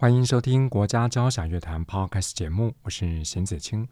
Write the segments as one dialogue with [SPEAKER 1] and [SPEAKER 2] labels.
[SPEAKER 1] 欢迎收听国家交响乐团 Podcast 节目，我是邢子清。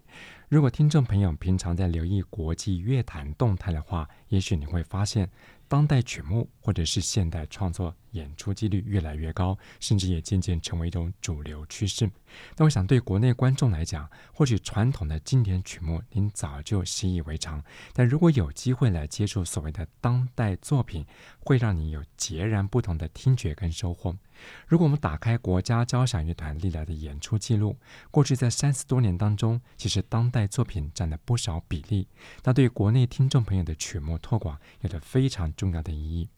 [SPEAKER 1] 如果听众朋友平常在留意国际乐坛动态的话，也许你会发现，当代曲目或者是现代创作演出几率越来越高，甚至也渐渐成为一种主流趋势。但我想，对国内观众来讲，或许传统的经典曲目您早就习以为常，但如果有机会来接触所谓的当代作品，会让你有截然不同的听觉跟收获。如果我们打开国家交响乐团历来的演出记录，过去在三十多年当中，其实当代作品占了不少比例，那对国内听众朋友的曲目拓广有着非常重要的意义。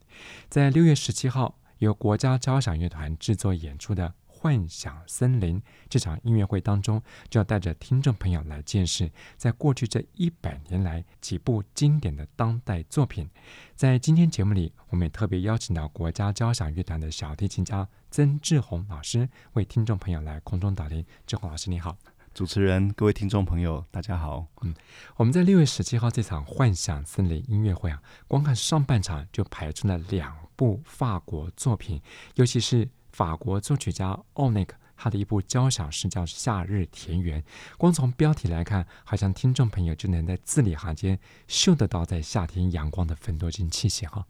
[SPEAKER 1] 在六月十七号，由国家交响乐团制作演出的《幻想森林》这场音乐会当中，就要带着听众朋友来见识，在过去这一百年来几部经典的当代作品。在今天节目里，我们也特别邀请到国家交响乐团的小提琴家曾志宏老师，为听众朋友来空中导聆。志宏老师，你好。
[SPEAKER 2] 主持人，各位听众朋友，大家好。
[SPEAKER 1] 嗯，我们在六月十七号这场幻想森林音乐会啊，光看上半场就排出了两部法国作品，尤其是法国作曲家奥内克他的一部交响诗叫《夏日田园》。光从标题来看，好像听众朋友就能在字里行间嗅得到在夏天阳光的芬多精气息哈。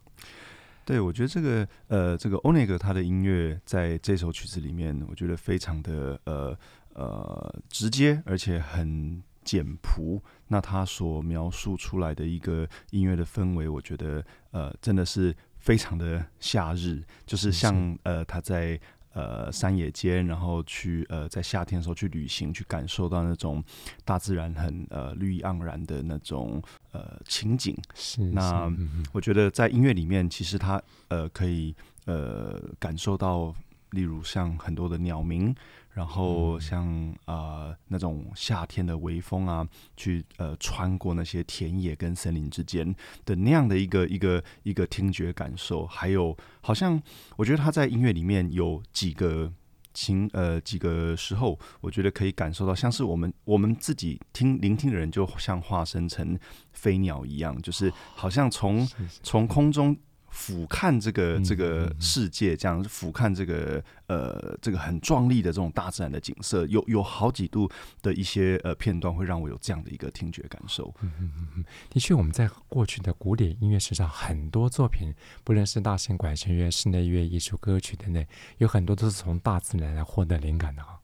[SPEAKER 2] 对，我觉得这个呃，这个奥内克他的音乐在这首曲子里面，我觉得非常的呃。呃，直接而且很简朴。那他所描述出来的一个音乐的氛围，我觉得呃，真的是非常的夏日，就是像呃他在呃山野间，然后去呃在夏天的时候去旅行，去感受到那种大自然很呃绿意盎然的那种呃情景。
[SPEAKER 1] 是，
[SPEAKER 2] 那我觉得在音乐里面，其实他呃可以呃感受到，例如像很多的鸟鸣。然后像啊、呃、那种夏天的微风啊，去呃穿过那些田野跟森林之间的那样的一个一个一个听觉感受，还有好像我觉得他在音乐里面有几个情呃几个时候，我觉得可以感受到，像是我们我们自己听聆听的人，就像化身成飞鸟一样，就是好像从从空中。俯瞰这个这个世界，这样俯瞰这个呃这个很壮丽的这种大自然的景色，有有好几度的一些呃片段，会让我有这样的一个听觉感受。
[SPEAKER 1] 嗯嗯嗯，的确，我们在过去的古典音乐史上，很多作品，不论是大型管弦乐、室内乐、艺术歌曲等等，有很多都是从大自然来获得灵感的啊。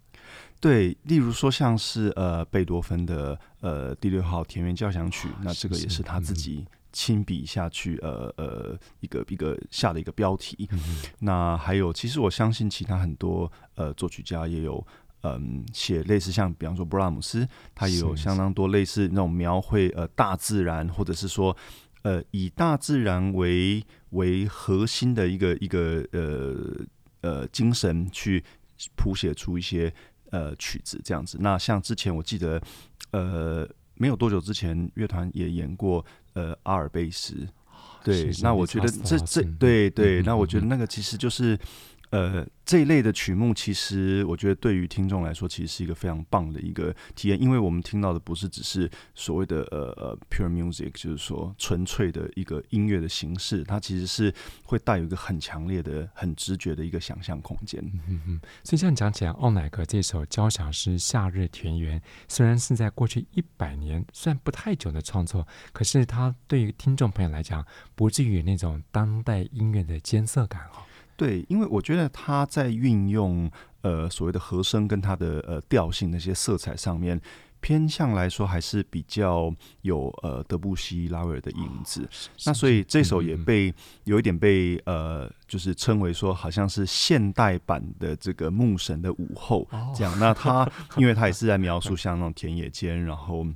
[SPEAKER 2] 对，例如说像是呃贝多芬的呃第六号田园交响曲，那这个也是他自己。亲笔下去，呃呃，一个一个下的一个标题。嗯、那还有，其实我相信其他很多呃作曲家也有，嗯，写类似像，比方说布拉姆斯，他也有相当多类似那种描绘呃大自然，或者是说呃以大自然为为核心的一个一个呃呃精神去谱写出一些呃曲子这样子。那像之前我记得，呃，没有多久之前，乐团也演过。呃，阿尔卑斯，对，那我觉得这这对对，那我觉得那个其实就是。呃，这一类的曲目，其实我觉得对于听众来说，其实是一个非常棒的一个体验，因为我们听到的不是只是所谓的呃呃 pure music，就是说纯粹的一个音乐的形式，它其实是会带有一个很强烈的、很直觉的一个想象空间。
[SPEAKER 1] 嗯嗯，所以这样讲起来，奥乃格这首交响诗《夏日田园》，虽然是在过去一百年算不太久的创作，可是它对于听众朋友来讲，不至于那种当代音乐的艰涩感哈。
[SPEAKER 2] 对，因为我觉得他在运用呃所谓的和声跟他的呃调性那些色彩上面，偏向来说还是比较有呃德布西拉威尔的影子。哦、那所以这首也被、嗯、有一点被呃就是称为说好像是现代版的这个牧神的午后这样。哦、那他因为他也是在描述像那种田野间，然后。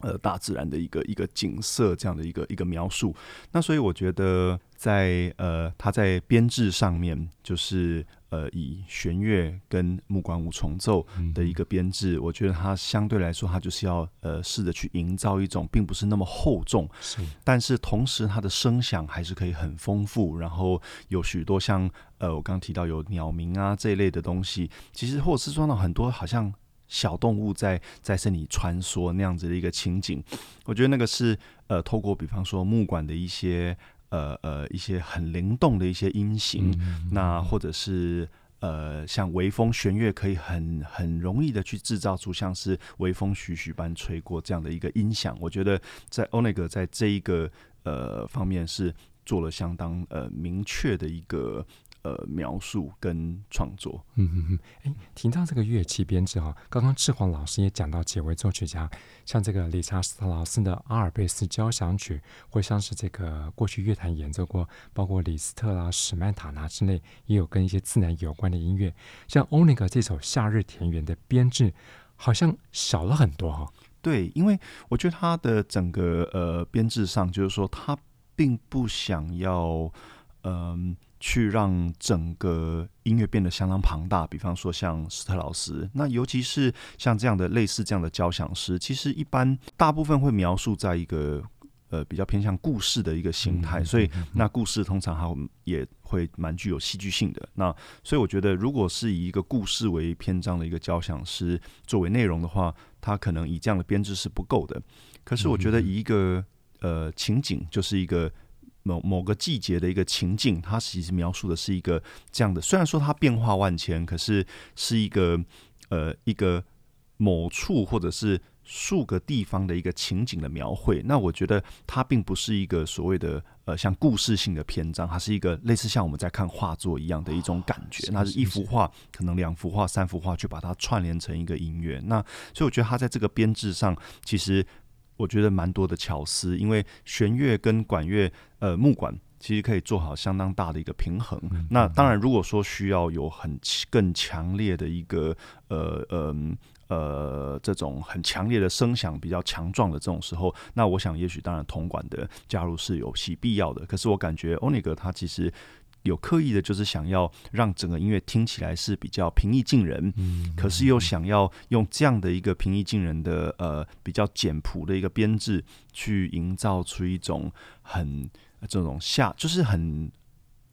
[SPEAKER 2] 呃大自然的一个一个景色这样的一个一个描述。那所以我觉得在呃他在编制上面就是。呃，以弦乐跟木管五重奏的一个编制，嗯、我觉得它相对来说，它就是要呃试着去营造一种并不是那么厚重，是，但是同时它的声响还是可以很丰富，然后有许多像呃我刚刚提到有鸟鸣啊这一类的东西，其实或者是说到很多好像小动物在在身体穿梭那样子的一个情景，我觉得那个是呃透过比方说木管的一些。呃呃，一些很灵动的一些音型，那或者是呃，像微风弦乐，可以很很容易的去制造出像是微风徐徐般吹过这样的一个音响。我觉得在欧内格在这一个呃方面是做了相当呃明确的一个。呃，描述跟创作，
[SPEAKER 1] 嗯嗯嗯，哎，提到这个乐器编制哈，刚刚志煌老师也讲到几位作曲家，像这个理查斯特劳斯的阿尔卑斯交响曲，或像是这个过去乐坛演奏过，包括李斯特啦、史曼塔纳之类，也有跟一些自然有关的音乐。像欧尼格这首《夏日田园》的编制，好像小了很多哈。
[SPEAKER 2] 对，因为我觉得他的整个呃编制上，就是说他并不想要，嗯、呃。去让整个音乐变得相当庞大，比方说像斯特劳斯，那尤其是像这样的类似这样的交响诗，其实一般大部分会描述在一个呃比较偏向故事的一个形态，所以那故事通常还也会蛮具有戏剧性的。那所以我觉得，如果是以一个故事为篇章的一个交响诗作为内容的话，它可能以这样的编制是不够的。可是我觉得以一个呃情景，就是一个。某某个季节的一个情境，它其实描述的是一个这样的。虽然说它变化万千，可是是一个呃一个某处或者是数个地方的一个情景的描绘。那我觉得它并不是一个所谓的呃像故事性的篇章，它是一个类似像我们在看画作一样的一种感觉。那是一幅画，可能两幅画、三幅画，去把它串联成一个音乐。那所以我觉得它在这个编制上，其实。我觉得蛮多的巧思，因为弦乐跟管乐，呃，木管其实可以做好相当大的一个平衡。嗯、那当然，如果说需要有很更强烈的一个，呃呃呃，这种很强烈的声响比较强壮的这种时候，那我想也许当然铜管的加入是有其必要的。可是我感觉欧尼格他其实。有刻意的，就是想要让整个音乐听起来是比较平易近人，嗯，可是又想要用这样的一个平易近人的呃比较简朴的一个编制，去营造出一种很这种下就是很。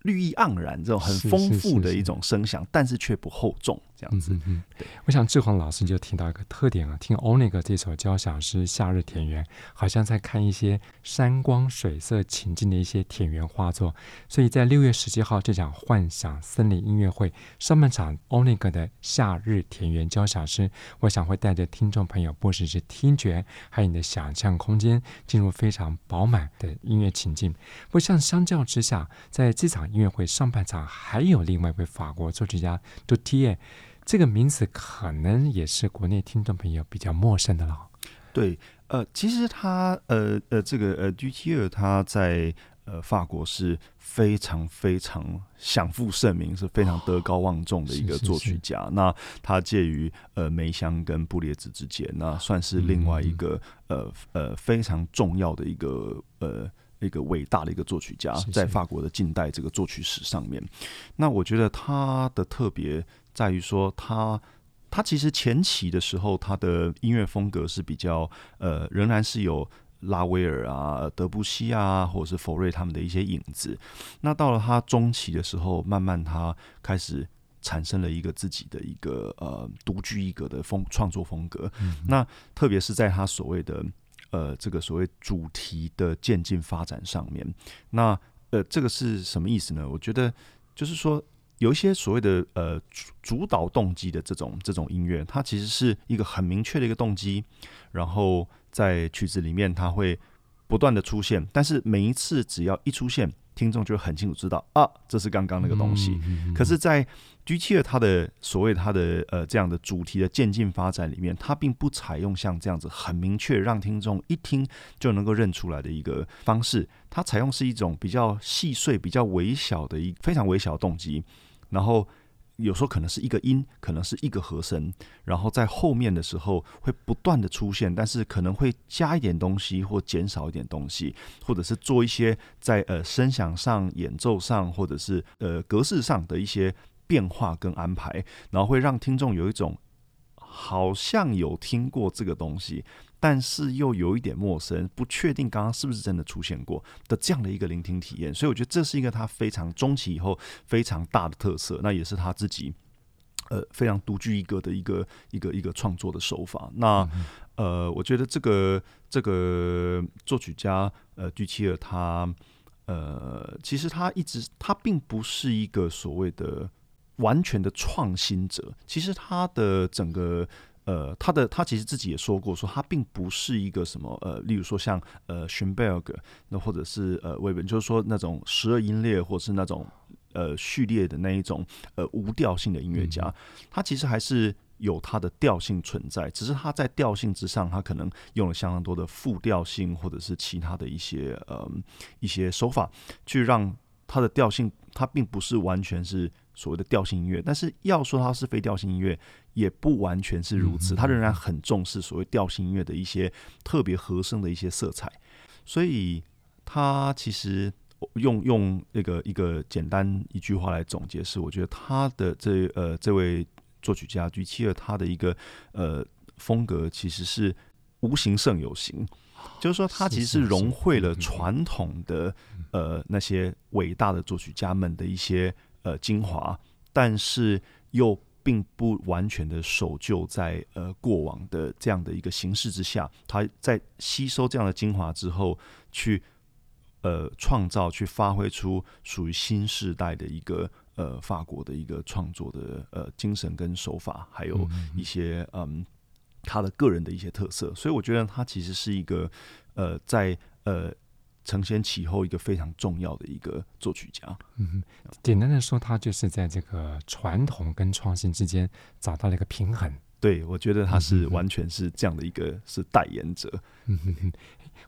[SPEAKER 2] 绿意盎然，这种很丰富的一种声响，是是是是，但是却不厚重，这样子。嗯
[SPEAKER 1] 我想志宏老师就听到一个特点啊，听欧内格这首交响诗《夏日田园》，好像在看一些山光水色情境的一些田园画作。所以在六月十七号这场幻想森林音乐会上半场，欧内格的《夏日田园》交响诗，我想会带着听众朋友，不只是听觉，还有你的想象空间，进入非常饱满的音乐情境。不像相较之下，在这场。音乐会上半场还有另外一位法国作曲家杜提耶，这个名字可能也是国内听众朋友比较陌生的了。
[SPEAKER 2] 对，呃，其实他，呃呃，这个呃杜提耶他在呃法国是非常非常享负盛名，是非常德高望重的一个作曲家。哦、是是是，那他介于呃梅香跟布列兹之间，那算是另外一个、嗯、呃呃非常重要的一个呃。一个伟大的一个作曲家，在法国的近代这个作曲史上面，那我觉得他的特别在于说，他他其实前期的时候，他的音乐风格是比较呃，仍然是有拉威尔啊、德布西啊，或者是佛瑞他们的一些影子。那到了他中期的时候，慢慢他开始产生了一个自己的一个呃独具一格的风创作风格。嗯、那特别是在他所谓的。呃，这个所谓主题的渐进发展上面，那呃，这个是什么意思呢？我觉得就是说，有一些所谓的呃主主导动机的这种这种音乐，它其实是一个很明确的一个动机，然后在曲子里面它会不断的出现，但是每一次只要一出现。听众就很清楚知道啊，这是刚刚那个东西。嗯、可是，在 Dutilleux 他的所谓他的呃这样的主题的渐进发展里面，它并不采用像这样子很明确让听众一听就能够认出来的一个方式。它采用是一种比较细碎、比较微小的一非常微小的动机，然后有时候可能是一个音，可能是一个和声，然后在后面的时候会不断的出现，但是可能会加一点东西或减少一点东西，或者是做一些在呃声响上、演奏上，或者是呃格式上的一些变化跟安排，然后会让听众有一种好像有听过这个东西。但是又有一点陌生，不确定刚刚是不是真的出现过的这样的一个聆听体验，所以我觉得这是一个他非常中期以后非常大的特色，那也是他自己呃非常独具一格的一个一个一个创作的手法。那呃，我觉得这个这个作曲家呃居契尔他呃其实他一直他并不是一个所谓的完全的创新者，其实他的整个。呃，他的他其实自己也说过，说他并不是一个什么呃，例如说像呃，Schoenberg，那或者是呃，韦本，就是说那种十二音列或者是那种呃序列的那一种呃无调性的音乐家，他其实还是有他的调性存在，只是他在调性之上，他可能用了相当多的复调性或者是其他的一些呃一些手法，去让他的调性，他并不是完全是。所谓的调性音乐，但是要说它是非调性音乐，也不完全是如此。他仍然很重视所谓调性音乐的一些特别和声的一些色彩，所以他其实用用那个一个简单一句话来总结是，我觉得他的这呃这位作曲家居契尔他的一个呃风格其实是无形胜有形，就是说他其实是融汇了传统的呃那些伟大的作曲家们的一些。呃，精华，但是又并不完全的守旧在呃过往的这样的一个形式之下，他在吸收这样的精华之后，去呃创造、去发挥出属于新时代的一个呃法国的一个创作的呃精神跟手法，还有一些嗯他的个人的一些特色，所以我觉得他其实是一个呃在呃。承先启后，一个非常重要的一个作曲家。
[SPEAKER 1] 嗯，简单的说，他就是在这个传统跟创新之间找到了一个平衡。
[SPEAKER 2] 对，我觉得他是完全是这样的一个是代言者。
[SPEAKER 1] 嗯哼哼。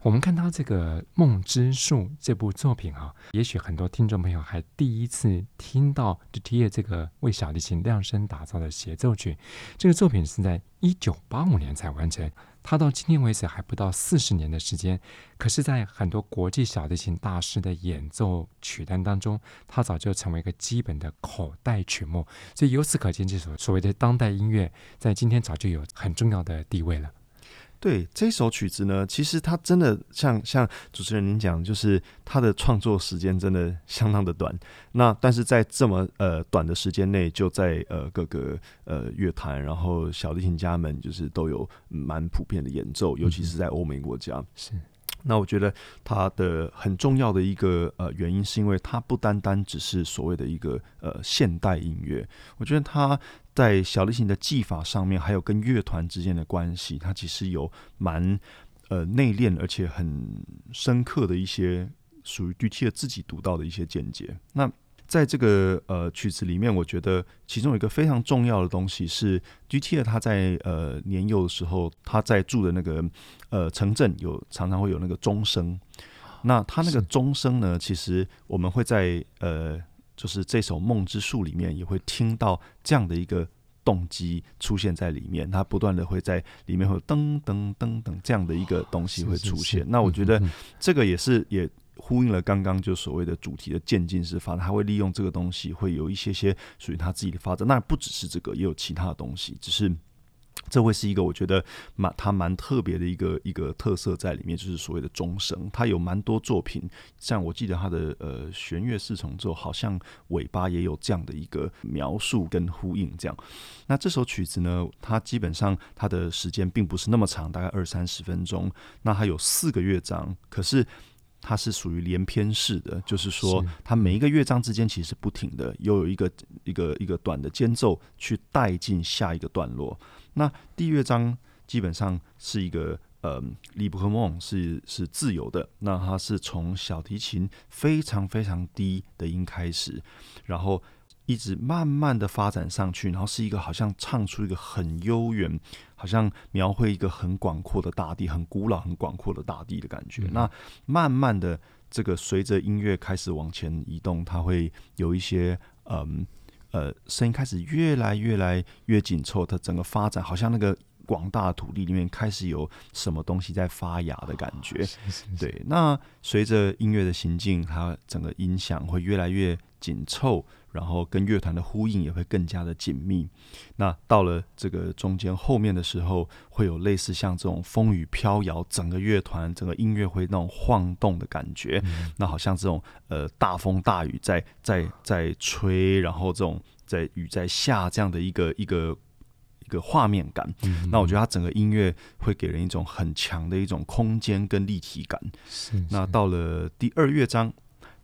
[SPEAKER 1] 我们看到这个《梦之树》这部作品啊，也许很多听众朋友还第一次听到 Dutilleux 这个为小提琴量身打造的协奏曲。这个作品是在一九八五年才完成，它到今天为止还不到四十年的时间。可是，在很多国际小提琴大师的演奏曲单当中，它早就成为一个基本的口袋曲目。所以由此可见，这首所谓的当代音乐在今天早就有很重要的地位了。
[SPEAKER 2] 对这首曲子呢，其实它真的像像主持人您讲，就是它的创作时间真的相当的短。那但是在这么呃短的时间内，就在呃各个呃乐坛，然后小提琴家们就是都有蛮普遍的演奏，尤其是在欧美国家。
[SPEAKER 1] 嗯、是。
[SPEAKER 2] 那我觉得它的很重要的一个呃原因，是因为它不单单只是所谓的一个呃现代音乐，我觉得它。在小提琴的技法上面，还有跟乐团之间的关系，它其实有蛮呃内敛而且很深刻的一些属于 DT 的自己独到的一些见解。那在这个呃曲子里面，我觉得其中有一个非常重要的东西是杜提尔他在呃年幼的时候，他在住的那个呃城镇有常常会有那个钟声。那他那个钟声呢，其实我们会在呃。就是这首《梦之树》里面也会听到这样的一个动机出现在里面，它不断的会在里面会有噔噔噔噔这样的一个东西会出现。那我觉得这个也是也呼应了刚刚就所谓的主题的渐进式发展，它会利用这个东西会有一些些属于它自己的发展。那不只是这个，也有其他的东西，只是。这会是一个我觉得蛮它蛮特别的一个一个特色在里面，就是所谓的钟声。它有蛮多作品，像我记得它的呃弦乐四重奏，好像尾巴也有这样的一个描述跟呼应。这样，那这首曲子呢，它基本上它的时间并不是那么长，大概二三十分钟。那它有四个乐章，可是它是属于连篇式的，就是说它每一个乐章之间其实不停的，又有一个一个一个短的间奏去带进下一个段落。那第一乐章基本上是一个呃，librement 是是自由的。那它是从小提琴非常非常低的音开始，然后一直慢慢的发展上去，然后是一个好像唱出一个很悠远，好像描绘一个很广阔的大地，很古老、很广阔的大地的感觉。嗯、那慢慢的，这个随着音乐开始往前移动，它会有一些嗯。呃声音开始越来越来越紧凑，它整个发展好像那个。广大土地里面开始有什么东西在发芽的感
[SPEAKER 1] 觉，
[SPEAKER 2] 对。那随着音乐的行进，它整个音响会越来越紧凑，然后跟乐团的呼应也会更加的紧密。那到了这个中间后面的时候，会有类似像这种风雨飘摇，整个乐团、整个音乐会那种晃动的感觉。嗯、那好像这种呃大风大雨在在在吹，然后这种在雨在下这样的一个一个。一个画面感，嗯、那我觉得它整个音乐会给人一种很强的一种空间跟立体感。
[SPEAKER 1] 是是，
[SPEAKER 2] 那到了第二乐章，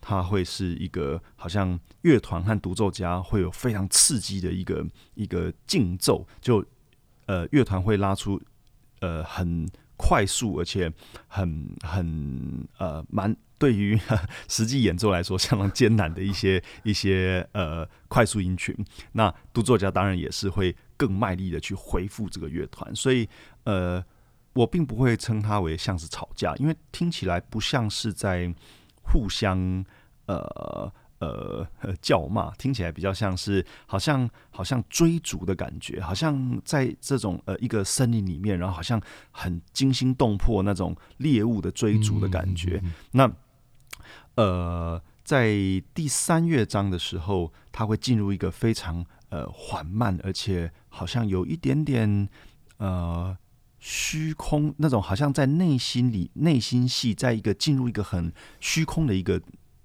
[SPEAKER 2] 它会是一个好像乐团和独奏家会有非常刺激的一个一个竞奏，就呃乐团会拉出呃很快速而且很很呃蛮对于 实际演奏来说相当艰难的一些 一些呃快速音群。那独奏家当然也是会。更卖力的去回复这个乐团，所以呃，我并不会称它为像是吵架，因为听起来不像是在互相呃呃叫骂，听起来比较像是好像好像追逐的感觉，好像在这种呃一个森林里面，然后好像很惊心动魄那种猎物的追逐的感觉。嗯嗯嗯嗯，那呃，在第三乐章的时候，它会进入一个非常。呃，缓慢，而且好像有一点点呃虚空那种，好像在内心里内心戏，在一个进入一个很虚空的一个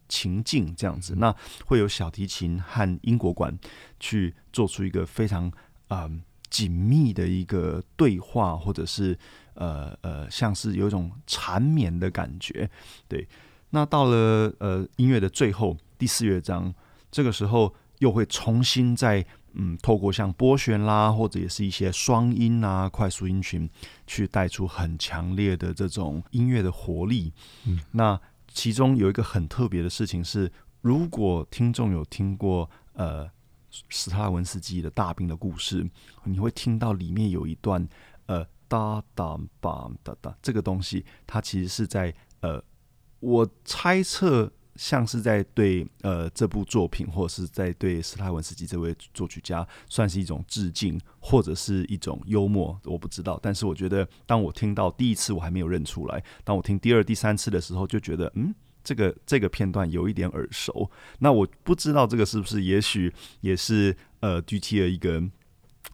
[SPEAKER 2] 情境这样子。那会有小提琴和英国管去做出一个非常呃紧密的一个对话，或者是呃呃，像是有一种缠绵的感觉。对，那到了呃音乐的最后第四乐章，这个时候又会重新在。嗯，透过像波旋啦，或者也是一些双音啊、快速音群，去带出很强烈的这种音乐的活力。嗯，那其中有一个很特别的事情是，如果听众有听过呃史特拉文斯基的大兵的故事，你会听到里面有一段呃哒哒吧哒哒这个东西，它其实是在呃，我猜测。像是在对呃这部作品，或者是在对斯拉文斯基这位作曲家，算是一种致敬，或者是一种幽默，我不知道。但是我觉得，当我听到第一次我还没有认出来，当我听第二、第三次的时候，就觉得嗯，这个这个片段有一点耳熟。那我不知道这个是不是，也许也是呃 GT 的一个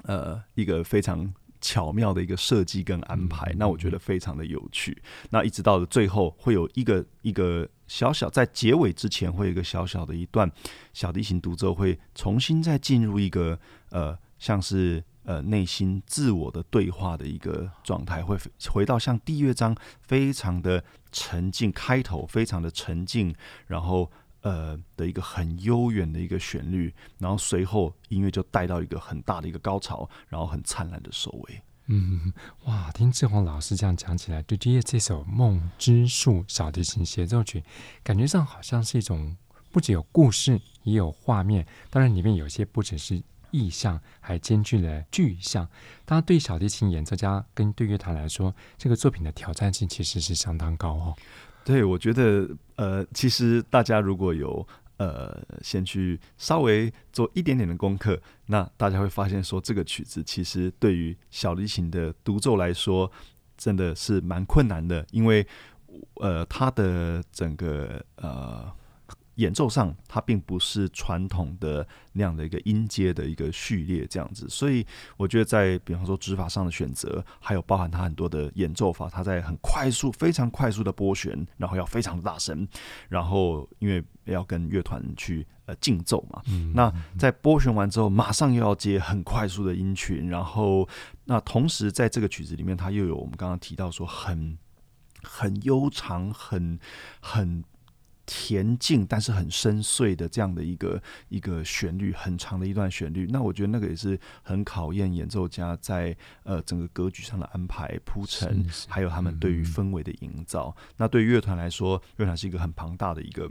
[SPEAKER 2] 呃一个非常。巧妙的一个设计跟安排，那我觉得非常的有趣。那一直到了最后，会有一个一个小小在结尾之前，会有一个小小的一段小提琴独奏，会重新再进入一个呃，像是呃内心自我的对话的一个状态，会回到像第一乐章非常的沉静，开头非常的沉静，然后。呃的一个很悠远的一个旋律，然后随后音乐就带到一个很大的一个高潮，然后很灿烂的收尾。
[SPEAKER 1] 嗯，哇，听志宏老师这样讲起来，对这这首《梦之树》小提琴协奏曲，感觉上好像是一种不仅有故事，也有画面。当然，里面有些不只是意象，还兼具了具象。当然，对小提琴演奏家跟对乐团来说，这个作品的挑战性其实是相当高哦。
[SPEAKER 2] 对，我觉得呃，其实大家如果有呃，先去稍微做一点点的功课，那大家会发现说，这个曲子其实对于小提琴的独奏来说，真的是蛮困难的，因为呃，它的整个呃。演奏上，它并不是传统的那样的一个音阶的一个序列这样子，所以我觉得在比方说指法上的选择，还有包含它很多的演奏法，它在很快速、非常快速的拨弦，然后要非常的大声，然后因为要跟乐团去呃竞奏嘛，嗯、那在拨弦完之后，马上又要接很快速的音群，然后那同时在这个曲子里面，它又有我们刚刚提到说很很悠长、很很。恬静，但是很深邃的这样的一个一个旋律，很长的一段旋律。那我觉得那个也是很考验演奏家在呃整个格局上的安排铺陈，还有他们对于氛围的营造。嗯、那对于乐团来说，乐团是一个很庞大的一个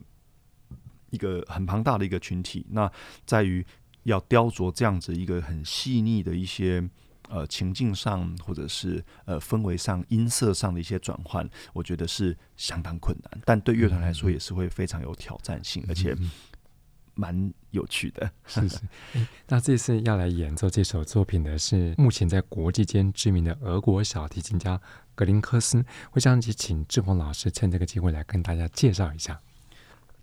[SPEAKER 2] 一个很庞大的一个群体。那在于要雕琢这样子一个很细腻的一些。呃，情境上或者是呃氛围上、音色上的一些转换，我觉得是相当困难，但对乐团来说也是会非常有挑战性，而且蛮有趣的。
[SPEAKER 1] 是是。那这次要来演奏这首作品的是目前在国际间知名的俄国小提琴家格林科斯。我想请志宏老师趁这个机会来跟大家介绍一下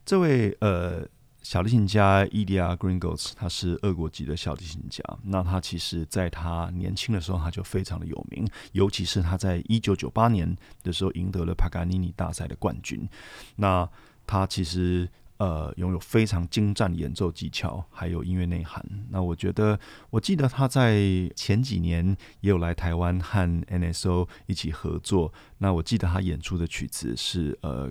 [SPEAKER 2] 这位呃。小提琴家 Ilya Gringos，他是俄国籍的小提琴家。那他其实在他年轻的时候，他就非常的有名，尤其是他在一九九八年的时候赢得了帕格尼尼大赛的冠军。那他其实呃拥有非常精湛的演奏技巧，还有音乐内涵。那我觉得，我记得他在前几年也有来台湾和 NSO 一起合作。那我记得他演出的曲子是呃。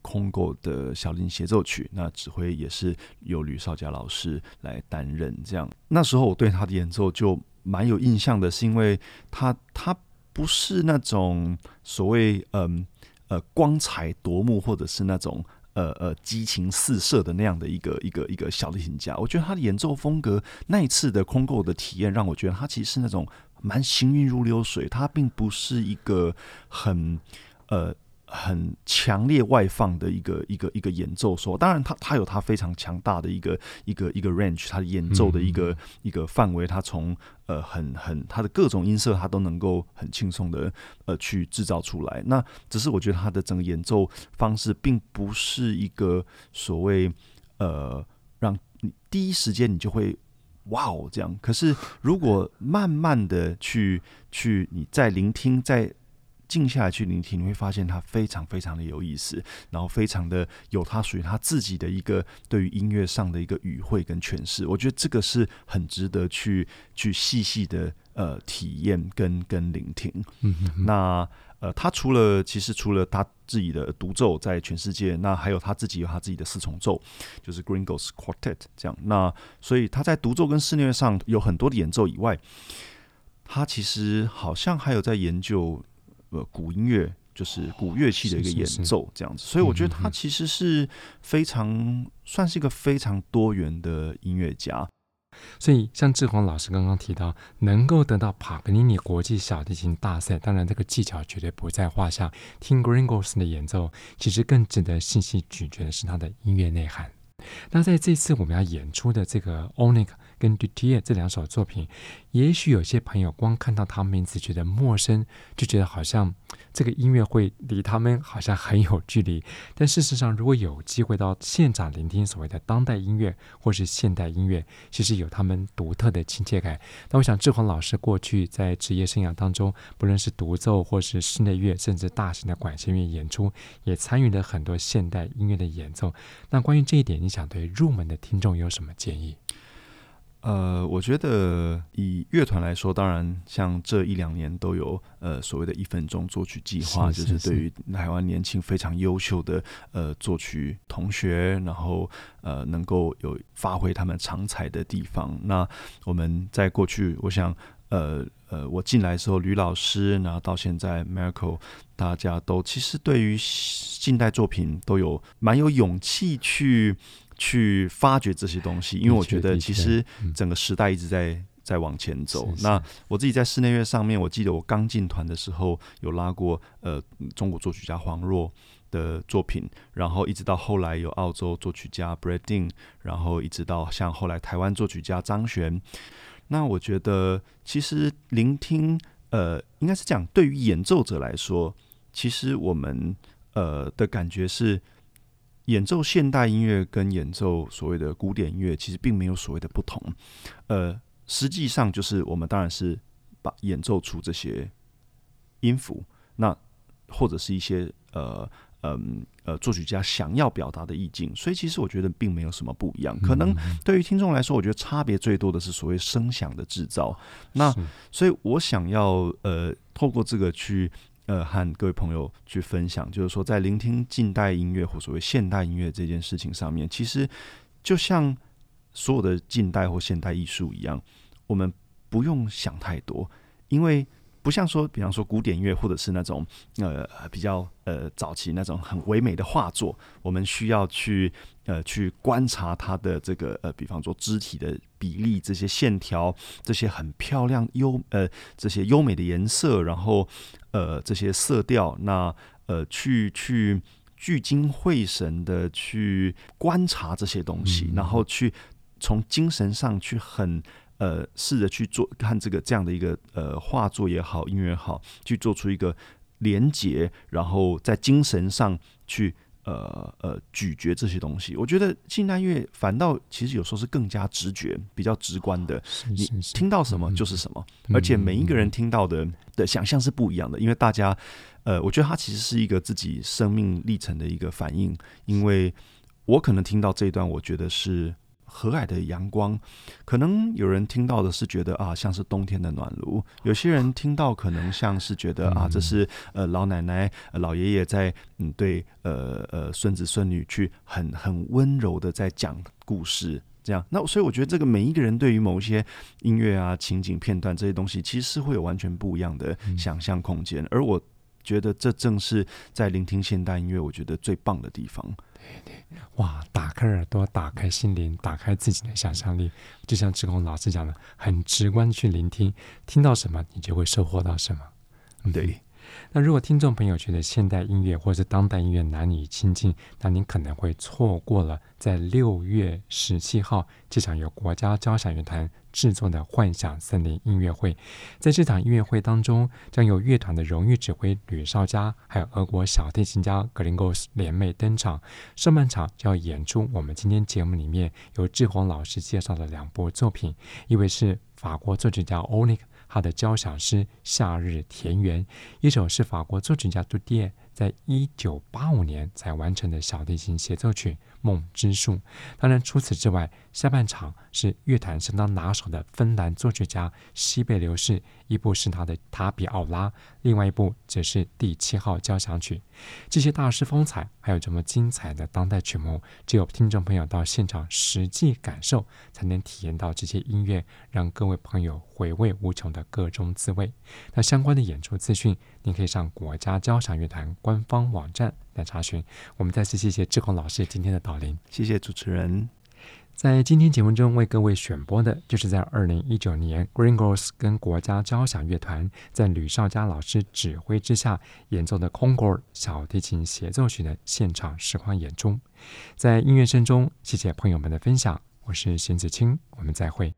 [SPEAKER 2] 空构的小提协奏曲，那指挥也是由吕绍嘉老师来担任。这样，那时候我对他的演奏就蛮有印象的，是因为他他不是那种所谓嗯呃，呃光彩夺目，或者是那种呃呃激情四射的那样的一个一个一个小提琴家。我觉得他的演奏风格，那一次的空构的体验，让我觉得他其实是那种蛮行云如流水，他并不是一个很呃。很强烈外放的一个一个一个演奏说，当然他他有他非常强大的一个一个一个 range，他的演奏的一个、嗯、一个范围，他从呃很很他的各种音色，他都能够很轻松的呃去制造出来。那只是我觉得他的整个演奏方式，并不是一个所谓呃让你第一时间你就会哇哦这样。可是如果慢慢的去去你在聆听在。静下来去聆听，你会发现它非常非常的有意思，然后非常的有它属于它自己的一个对于音乐上的一个语汇跟诠释。我觉得这个是很值得去去细细的呃体验跟跟聆听。嗯哼哼。那呃，他除了其实除了他自己的独奏在全世界，那还有他自己有他自己的四重奏，就是 Gringos Quartet 这样。那所以他在独奏跟室内乐上有很多的演奏以外，他其实好像还有在研究。呃，古音乐就是古乐器的一个演奏这样子，所以我觉得他其实是非常算是一个非常多元的音乐家。
[SPEAKER 1] 所以，像志宏老师刚刚提到，能够得到帕格尼尼国际小提琴大赛，当然这个技巧绝对不在话下。听 Gringos 的演奏，其实更值得细细咀嚼的是他的音乐内涵。那在这次我们要演出的这个 Ornette 跟 d u t i e 这两首作品，也许有些朋友光看到他们名字觉得陌生，就觉得好像这个音乐会离他们好像很有距离。但事实上，如果有机会到现场聆听所谓的当代音乐或是现代音乐，其实有他们独特的亲切感。那我想志宏老师过去在职业生涯当中，不论是独奏或是室内乐，甚至大型的管弦乐演出，也参与了很多现代音乐的演奏。那关于这一点，你想对入门的听众有什么建议？
[SPEAKER 2] 呃，我觉得以乐团来说，当然像这一两年都有呃所谓的一分钟作曲计划，是是是就是对于台湾年轻非常优秀的呃作曲同学，然后呃能够有发挥他们长才的地方。那我们在过去，我想呃呃，我进来的时候，吕老师，然后到现在 Marco，大家都其实对于近代作品都有蛮有勇气去。去发掘这些东西，因为我觉得其实整个时代一直在在往前走。那我自己在室内乐上面，我记得我刚进团的时候有拉过呃中国作曲家黄若的作品，然后一直到后来有澳洲作曲家 Dean，然后一直到像后来台湾作曲家张璇。那我觉得其实聆听呃应该是讲，对于演奏者来说，其实我们呃的感觉是。演奏现代音乐跟演奏所谓的古典音乐，其实并没有所谓的不同。呃，实际上就是我们当然是把演奏出这些音符，那或者是一些呃嗯呃，呃作曲家想要表达的意境。所以其实我觉得并没有什么不一样。可能对于听众来说，我觉得差别最多的是所谓声响的制造。那所以我想要呃透过这个去。呃，和各位朋友去分享，就是说，在聆听近代音乐或所谓现代音乐这件事情上面，其实就像所有的近代或现代艺术一样，我们不用想太多，因为不像说，比方说古典音乐或者是那种呃比较呃早期那种很唯美的画作，我们需要去呃去观察它的这个呃，比方说肢体的比例、这些线条、这些很漂亮优呃这些优美的颜色，然后。呃，这些色调，那呃，去去聚精会神的去观察这些东西，嗯、然后去从精神上去很呃试着去做看这个这样的一个呃画作也好，音乐也好，去做出一个连结，然后在精神上去。呃呃，咀嚼这些东西，我觉得近代乐反倒其实有时候是更加直觉、比较直观的。
[SPEAKER 1] 是是是，
[SPEAKER 2] 你听到什么就是什么，嗯、而且每一个人听到的的想象是不一样的，因为大家，呃，我觉得它其实是一个自己生命历程的一个反应。因为我可能听到这一段，我觉得是。和蔼的阳光，可能有人听到的是觉得啊，像是冬天的暖炉；有些人听到可能像是觉得啊，这是呃老奶奶、老爷爷在嗯对呃呃孙子孙女去很很温柔的在讲故事，这样。那所以我觉得这个每一个人对于某一些音乐啊、情景片段这些东西，其实是会有完全不一样的想象空间。而我觉得这正是在聆听现代音乐，我觉得最棒的地方。
[SPEAKER 1] 对对，哇！打开耳朵，打开心灵，打开自己的想象力，就像志工老师讲的，很直观去聆听，听到什么，你就会收获到什么。嗯、对。那如果听众朋友觉得现代音乐或者当代音乐难以亲近，那您可能会错过了在六月十七号这场由国家交响乐团制作的幻想森林音乐会。在这场音乐会当中，将由乐团的荣誉指挥吕绍嘉，还有俄国小提琴家格林戈斯联袂登场。上半场就要演出我们今天节目里面由志宏老师介绍的两部作品，一位是法国作曲家欧尼克。他的交响诗《夏日田园》，一首是法国作曲家杜迪耶在一九八五年才完成的小提琴协奏曲《梦之树》。当然，除此之外，下半场是乐团相当拿手的芬兰作曲家西贝流士，一部是他的《塔比奥拉》，另外一部则是第七号交响曲。这些大师风采，还有这么精彩的当代曲目，只有听众朋友到现场实际感受，才能体验到这些音乐让各位朋友回味无穷的各种滋味。那相关的演出资讯，您可以上国家交响乐团官方网站来查询。我们再次谢谢志宏老师今天的导聆，
[SPEAKER 2] 谢谢主持人。
[SPEAKER 1] 在今天节目中为各位选播的，就是在二零一九年 Green Girls 跟国家交响乐团在吕绍佳老师指挥之下演奏的 Concord 小提琴协奏曲的现场实况演出。在音乐声中，谢谢朋友们的分享，我是邢子清，我们再会。